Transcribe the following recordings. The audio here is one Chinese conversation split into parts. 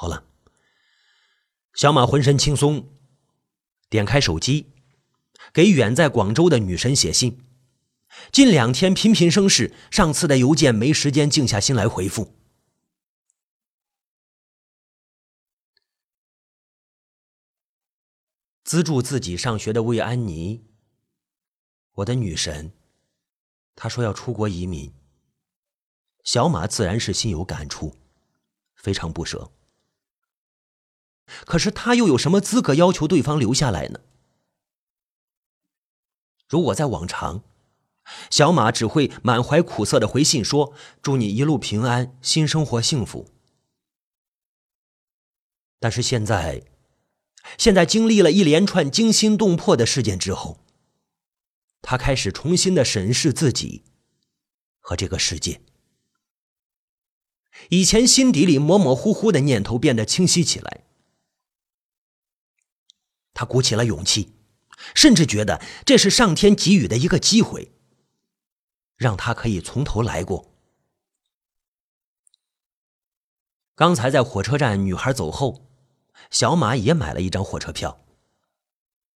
好了，小马浑身轻松，点开手机，给远在广州的女神写信。近两天频频生事，上次的邮件没时间静下心来回复。资助自己上学的魏安妮，我的女神，她说要出国移民。小马自然是心有感触，非常不舍。可是他又有什么资格要求对方留下来呢？如果在往常，小马只会满怀苦涩的回信说：“祝你一路平安，新生活幸福。”但是现在，现在经历了一连串惊心动魄的事件之后，他开始重新的审视自己和这个世界。以前心底里模模糊糊的念头变得清晰起来。他鼓起了勇气，甚至觉得这是上天给予的一个机会，让他可以从头来过。刚才在火车站，女孩走后，小马也买了一张火车票。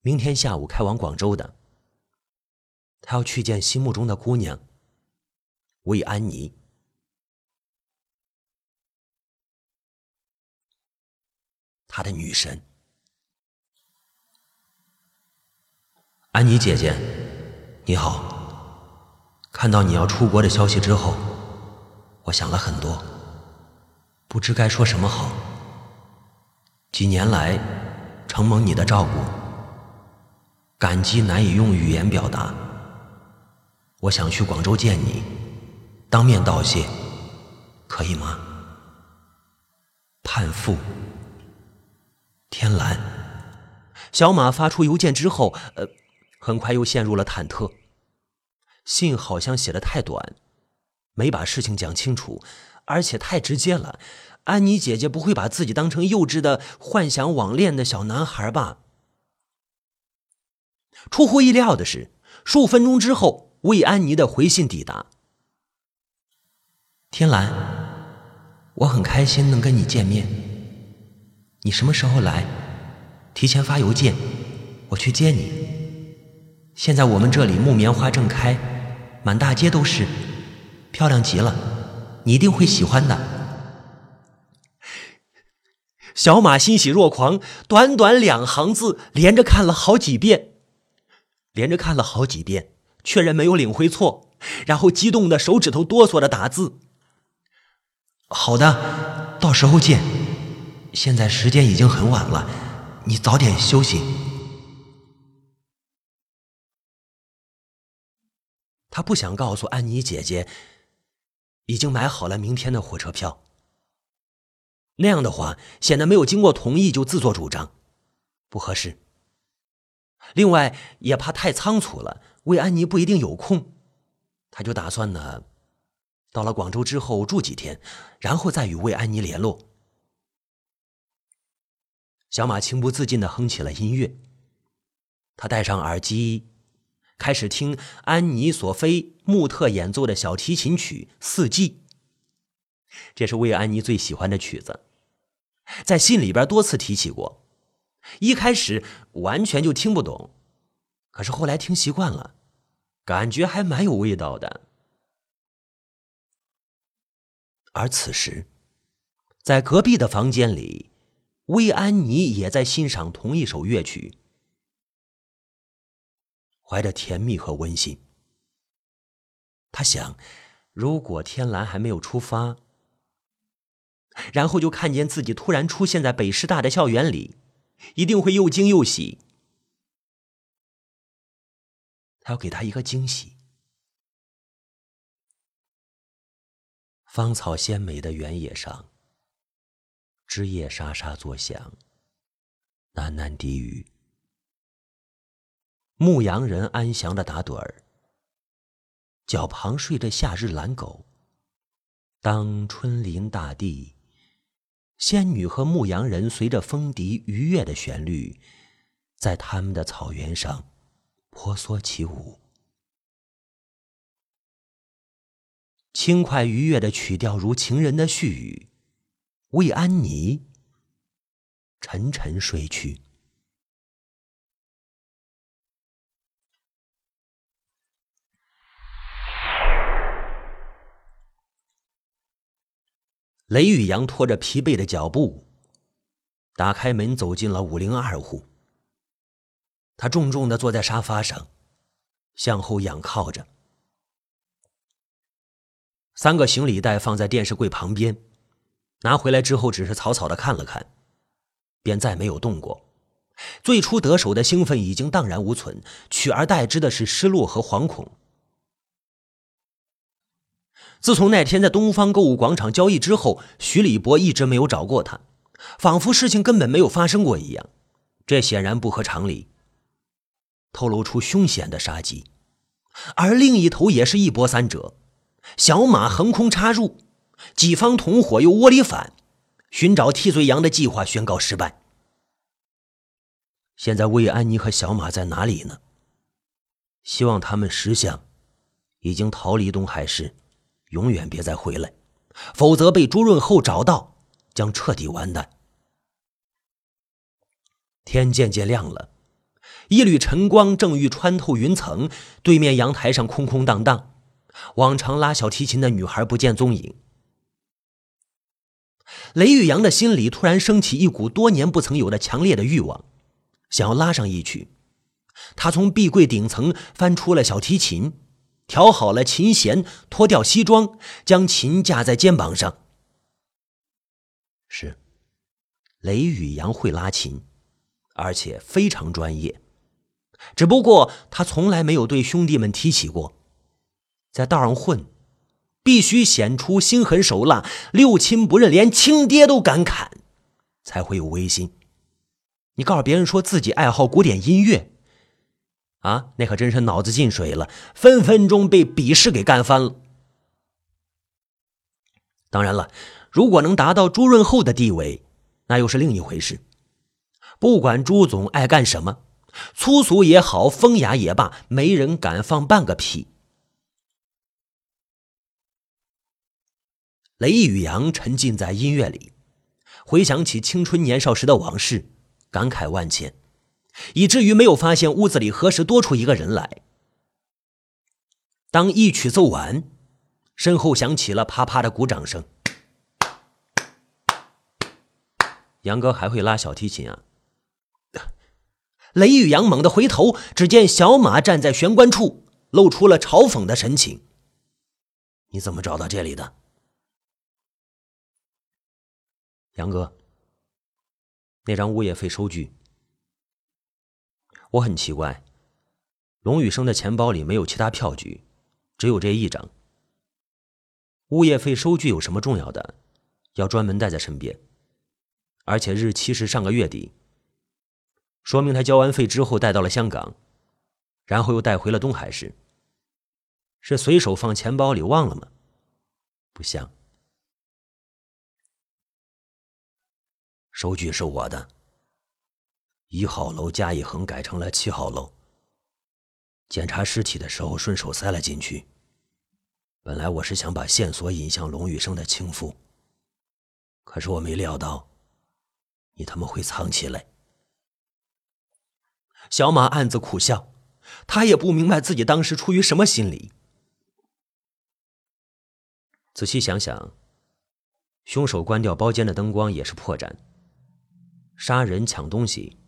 明天下午开往广州的，他要去见心目中的姑娘魏安妮。他的女神，安妮姐姐，你好。看到你要出国的消息之后，我想了很多，不知该说什么好。几年来，承蒙你的照顾，感激难以用语言表达。我想去广州见你，当面道谢，可以吗？盼父。天蓝，小马发出邮件之后，呃，很快又陷入了忐忑。信好像写的太短，没把事情讲清楚，而且太直接了。安妮姐姐不会把自己当成幼稚的幻想网恋的小男孩吧？出乎意料的是，数分钟之后，魏安妮的回信抵达。天蓝，我很开心能跟你见面。你什么时候来？提前发邮件，我去接你。现在我们这里木棉花正开，满大街都是，漂亮极了，你一定会喜欢的。小马欣喜若狂，短短两行字连着看了好几遍，连着看了好几遍，确认没有领会错，然后激动的手指头哆嗦着打字。好的，到时候见。现在时间已经很晚了，你早点休息。他不想告诉安妮姐姐，已经买好了明天的火车票。那样的话，显得没有经过同意就自作主张，不合适。另外，也怕太仓促了，魏安妮不一定有空。他就打算呢，到了广州之后住几天，然后再与魏安妮联络。小马情不自禁的哼起了音乐。他戴上耳机，开始听安妮·索菲·穆特演奏的小提琴曲《四季》。这是魏安妮最喜欢的曲子，在信里边多次提起过。一开始完全就听不懂，可是后来听习惯了，感觉还蛮有味道的。而此时，在隔壁的房间里。魏安妮也在欣赏同一首乐曲，怀着甜蜜和温馨。他想，如果天蓝还没有出发，然后就看见自己突然出现在北师大的校园里，一定会又惊又喜。他要给他一个惊喜。芳草鲜美的原野上。枝叶沙沙作响，喃喃低语。牧羊人安详的打盹儿，脚旁睡着夏日懒狗。当春临大地，仙女和牧羊人随着风笛愉悦的旋律，在他们的草原上婆娑起舞。轻快愉悦的曲调，如情人的絮语。魏安妮沉沉睡去。雷宇阳拖着疲惫的脚步，打开门走进了五零二户。他重重的坐在沙发上，向后仰靠着。三个行李袋放在电视柜旁边，拿回来之后只是草草的看了看，便再没有动过。最初得手的兴奋已经荡然无存，取而代之的是失落和惶恐。自从那天在东方购物广场交易之后，徐礼博一直没有找过他，仿佛事情根本没有发生过一样。这显然不合常理，透露出凶险的杀机。而另一头也是一波三折，小马横空插入，几方同伙又窝里反，寻找替罪羊的计划宣告失败。现在魏安妮和小马在哪里呢？希望他们识相，已经逃离东海市。永远别再回来，否则被朱润厚找到，将彻底完蛋。天渐渐亮了，一缕晨光正欲穿透云层，对面阳台上空空荡荡，往常拉小提琴的女孩不见踪影。雷玉阳的心里突然升起一股多年不曾有的强烈的欲望，想要拉上一曲。他从壁柜顶层翻出了小提琴。调好了琴弦，脱掉西装，将琴架在肩膀上。是，雷宇阳会拉琴，而且非常专业。只不过他从来没有对兄弟们提起过，在道上混，必须显出心狠手辣，六亲不认，连亲爹都敢砍，才会有威信。你告诉别人说自己爱好古典音乐。啊，那可真是脑子进水了，分分钟被鄙视给干翻了。当然了，如果能达到朱润厚的地位，那又是另一回事。不管朱总爱干什么，粗俗也好，风雅也罢，没人敢放半个屁。雷宇阳沉浸在音乐里，回想起青春年少时的往事，感慨万千。以至于没有发现屋子里何时多出一个人来。当一曲奏完，身后响起了啪啪的鼓掌声。杨哥还会拉小提琴啊！雷宇阳猛地回头，只见小马站在玄关处，露出了嘲讽的神情。你怎么找到这里的？杨哥，那张物业费收据。我很奇怪，龙宇生的钱包里没有其他票据，只有这一张。物业费收据有什么重要的，要专门带在身边？而且日期是上个月底，说明他交完费之后带到了香港，然后又带回了东海市。是随手放钱包里忘了吗？不像。收据是我的。一号楼加一横改成了七号楼。检查尸体的时候顺手塞了进去。本来我是想把线索引向龙宇生的情妇，可是我没料到，你他妈会藏起来。小马暗自苦笑，他也不明白自己当时出于什么心理。仔细想想，凶手关掉包间的灯光也是破绽，杀人抢东西。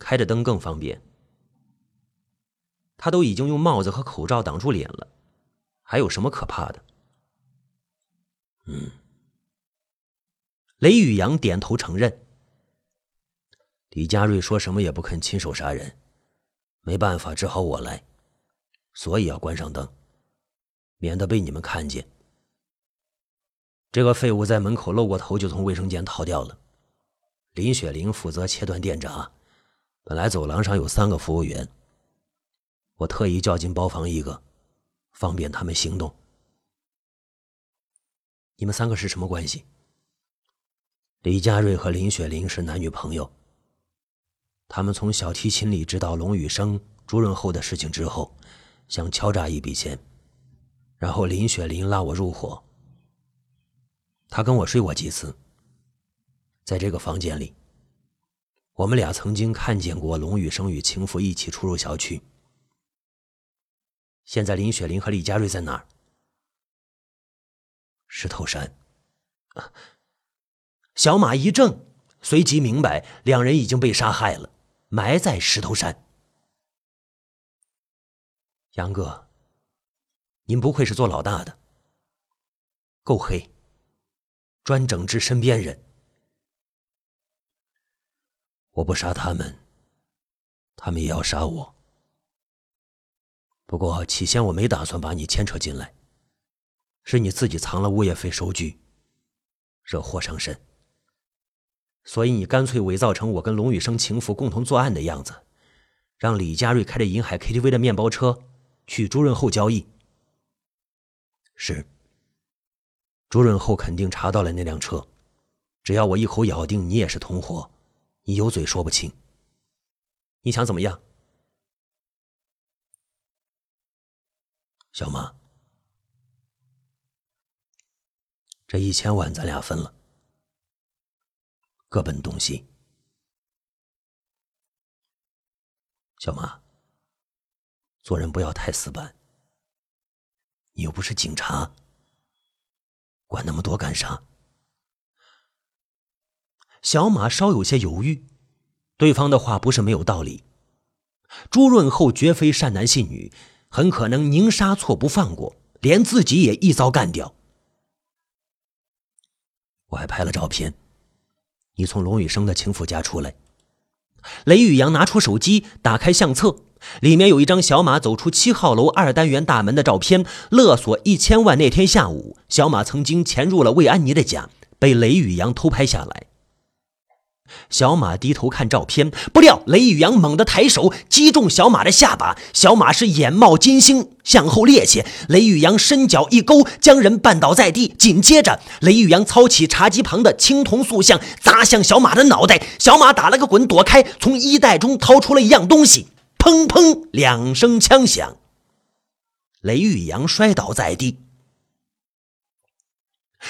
开着灯更方便。他都已经用帽子和口罩挡住脸了，还有什么可怕的？嗯。雷宇阳点头承认。李佳瑞说什么也不肯亲手杀人，没办法，只好我来，所以要关上灯，免得被你们看见。这个废物在门口露过头，就从卫生间逃掉了。林雪玲负责切断电闸。本来走廊上有三个服务员，我特意叫进包房一个，方便他们行动。你们三个是什么关系？李佳瑞和林雪玲是男女朋友。他们从小提琴里知道龙宇生、朱润厚的事情之后，想敲诈一笔钱，然后林雪玲拉我入伙。他跟我睡过几次，在这个房间里。我们俩曾经看见过龙宇生与情妇一起出入小区。现在林雪玲和李佳瑞在哪儿？石头山。小马一怔，随即明白两人已经被杀害了，埋在石头山。杨哥，您不愧是做老大的，够黑，专整治身边人。我不杀他们，他们也要杀我。不过起先我没打算把你牵扯进来，是你自己藏了物业费收据，惹祸上身。所以你干脆伪造成我跟龙宇生情妇共同作案的样子，让李佳瑞开着银海 KTV 的面包车去朱润厚交易。是，朱润厚肯定查到了那辆车，只要我一口咬定你也是同伙。你有嘴说不清，你想怎么样，小马？这一千万咱俩分了，各奔东西。小马，做人不要太死板。你又不是警察，管那么多干啥？小马稍有些犹豫，对方的话不是没有道理。朱润厚绝非善男信女，很可能宁杀错不放过，连自己也一遭干掉。我还拍了照片，你从龙宇生的情妇家出来。雷宇阳拿出手机，打开相册，里面有一张小马走出七号楼二单元大门的照片。勒索一千万那天下午，小马曾经潜入了魏安妮的家，被雷宇阳偷拍下来。小马低头看照片，不料雷宇阳猛地抬手击中小马的下巴，小马是眼冒金星，向后趔趄。雷宇阳伸脚一勾，将人绊倒在地。紧接着，雷宇阳操起茶几旁的青铜塑像，砸向小马的脑袋。小马打了个滚，躲开，从衣袋中掏出了一样东西，砰砰两声枪响，雷宇阳摔倒在地。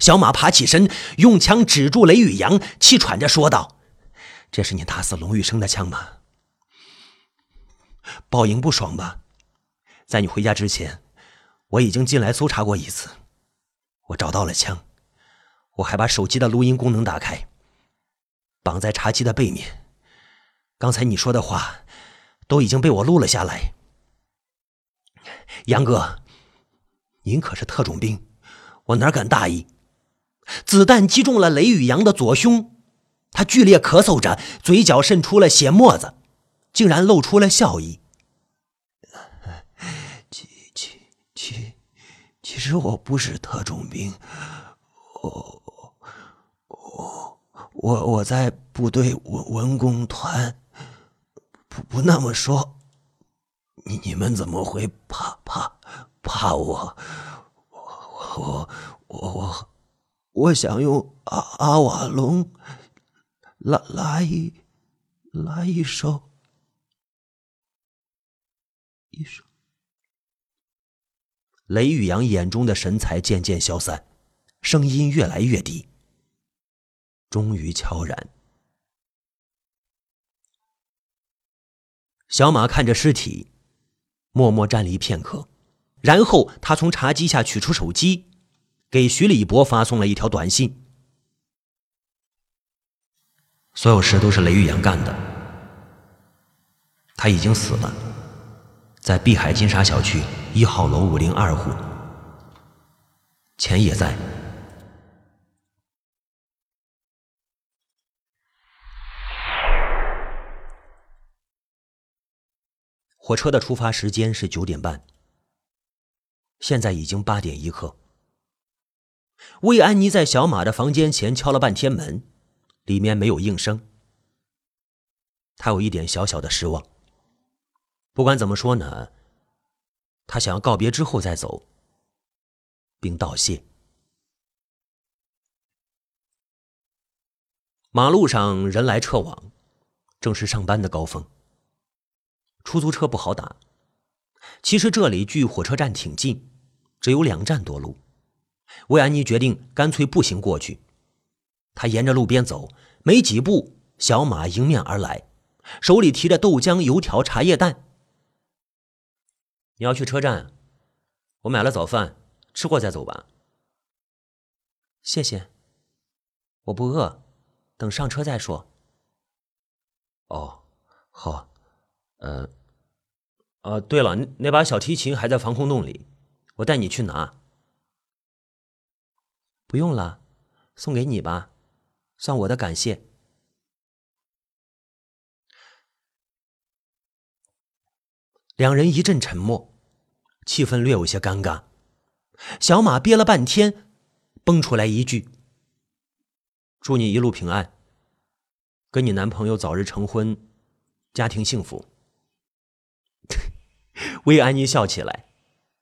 小马爬起身，用枪指住雷宇阳，气喘着说道。这是你打死龙玉生的枪吗？报应不爽吧？在你回家之前，我已经进来搜查过一次，我找到了枪，我还把手机的录音功能打开，绑在茶几的背面。刚才你说的话，都已经被我录了下来。杨哥，您可是特种兵，我哪敢大意？子弹击中了雷宇阳的左胸。他剧烈咳嗽着，嘴角渗出了血沫子，竟然露出了笑意。其其其，其实我不是特种兵，我我我我在部队文文工团。不不那么说，你你们怎么会怕怕怕我？我我我我我想用阿阿瓦隆。来来一来一首，一首。雷宇阳眼中的神采渐渐消散，声音越来越低。终于悄然。小马看着尸体，默默站立片刻，然后他从茶几下取出手机，给徐礼博发送了一条短信。所有事都是雷玉阳干的，他已经死了，在碧海金沙小区一号楼五零二户，钱也在。火车的出发时间是九点半，现在已经八点一刻。魏安妮在小马的房间前敲了半天门。里面没有应声，他有一点小小的失望。不管怎么说呢，他想要告别之后再走，并道谢。马路上人来车往，正是上班的高峰。出租车不好打，其实这里距火车站挺近，只有两站多路。魏安妮决定干脆步行过去。他沿着路边走，没几步小马迎面而来，手里提着豆浆、油条、茶叶蛋。你要去车站？我买了早饭，吃过再走吧。谢谢，我不饿，等上车再说。哦，好，呃，呃，对了，那把小提琴还在防空洞里，我带你去拿。不用了，送给你吧，算我的感谢。两人一阵沉默，气氛略有些尴尬。小马憋了半天，蹦出来一句：“祝你一路平安，跟你男朋友早日成婚，家庭幸福。”魏安妮笑起来，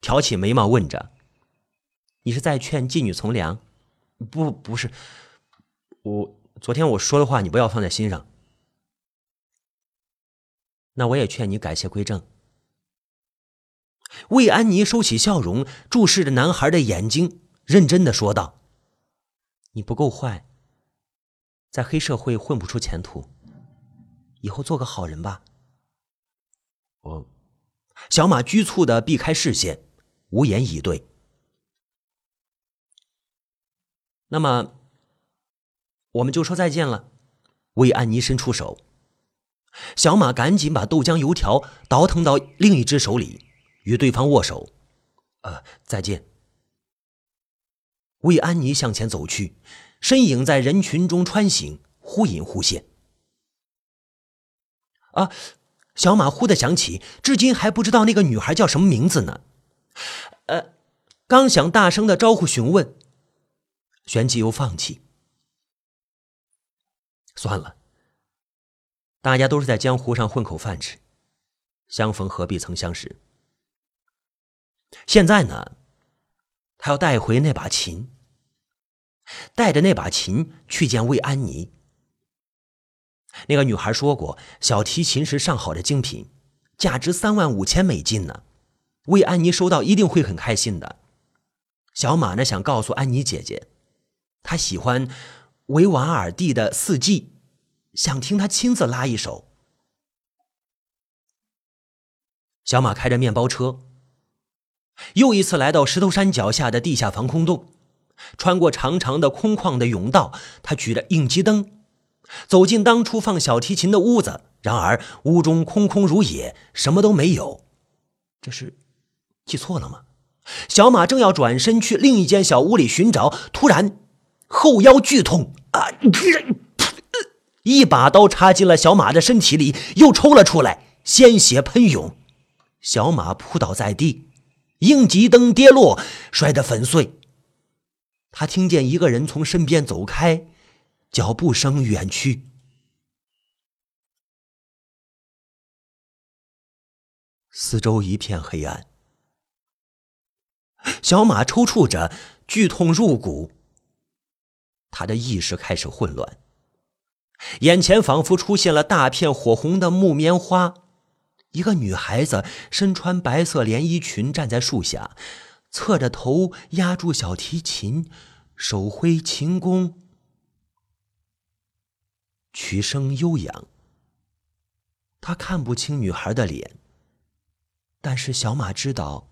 挑起眉毛问着：“你是在劝妓女从良？”“不，不是，我昨天我说的话，你不要放在心上。”“那我也劝你改邪归正。”魏安妮收起笑容，注视着男孩的眼睛，认真的说道：“你不够坏，在黑社会混不出前途，以后做个好人吧。”我，小马局促的避开视线，无言以对。那么，我们就说再见了。魏安妮伸出手，小马赶紧把豆浆油条倒腾到另一只手里。与对方握手，呃，再见。魏安妮向前走去，身影在人群中穿行，忽隐忽现。啊，小马忽的想起，至今还不知道那个女孩叫什么名字呢。呃，刚想大声的招呼询问，旋即又放弃。算了，大家都是在江湖上混口饭吃，相逢何必曾相识。现在呢，他要带回那把琴，带着那把琴去见魏安妮。那个女孩说过，小提琴是上好的精品，价值三万五千美金呢。魏安妮收到一定会很开心的。小马呢，想告诉安妮姐姐，他喜欢维瓦尔第的《四季》，想听他亲自拉一首。小马开着面包车。又一次来到石头山脚下的地下防空洞，穿过长长的空旷的甬道，他举着应急灯，走进当初放小提琴的屋子。然而屋中空空如也，什么都没有。这是记错了吗？小马正要转身去另一间小屋里寻找，突然后腰剧痛啊！一把刀插进了小马的身体里，又抽了出来，鲜血喷涌，小马扑倒在地。应急灯跌落，摔得粉碎。他听见一个人从身边走开，脚步声远去。四周一片黑暗，小马抽搐着，剧痛入骨。他的意识开始混乱，眼前仿佛出现了大片火红的木棉花。一个女孩子身穿白色连衣裙，站在树下，侧着头压住小提琴，手挥琴弓，曲声悠扬。他看不清女孩的脸，但是小马知道，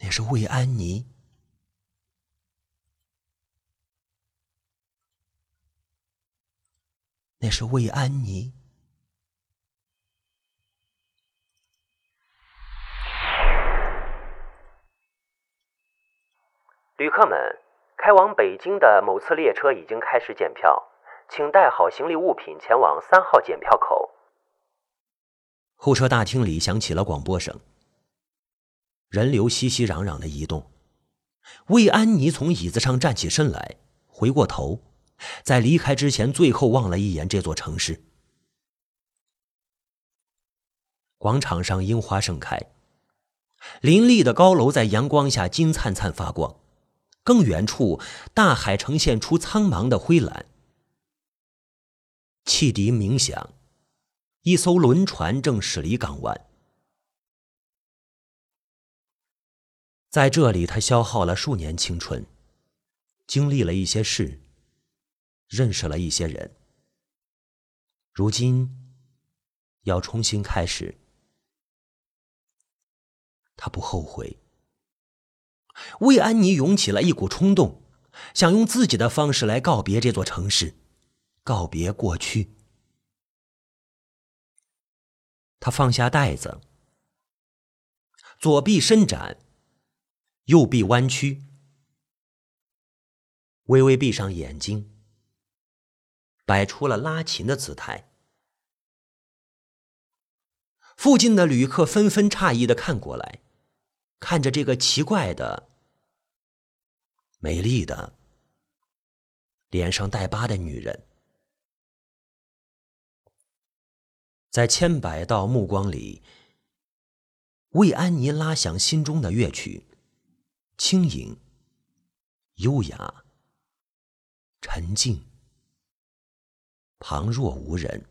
那是魏安妮，那是魏安妮。旅客们，开往北京的某次列车已经开始检票，请带好行李物品前往三号检票口。候车大厅里响起了广播声，人流熙熙攘攘的移动。魏安妮从椅子上站起身来，回过头，在离开之前最后望了一眼这座城市。广场上樱花盛开，林立的高楼在阳光下金灿灿发光。更远处，大海呈现出苍茫的灰蓝。汽笛鸣响，一艘轮船正驶离港湾。在这里，他消耗了数年青春，经历了一些事，认识了一些人，如今要重新开始，他不后悔。魏安妮涌起了一股冲动，想用自己的方式来告别这座城市，告别过去。他放下袋子，左臂伸展，右臂弯曲，微微闭上眼睛，摆出了拉琴的姿态。附近的旅客纷纷诧异的看过来。看着这个奇怪的、美丽的、脸上带疤的女人，在千百道目光里，魏安妮拉响心中的乐曲，轻盈、优雅、沉静，旁若无人。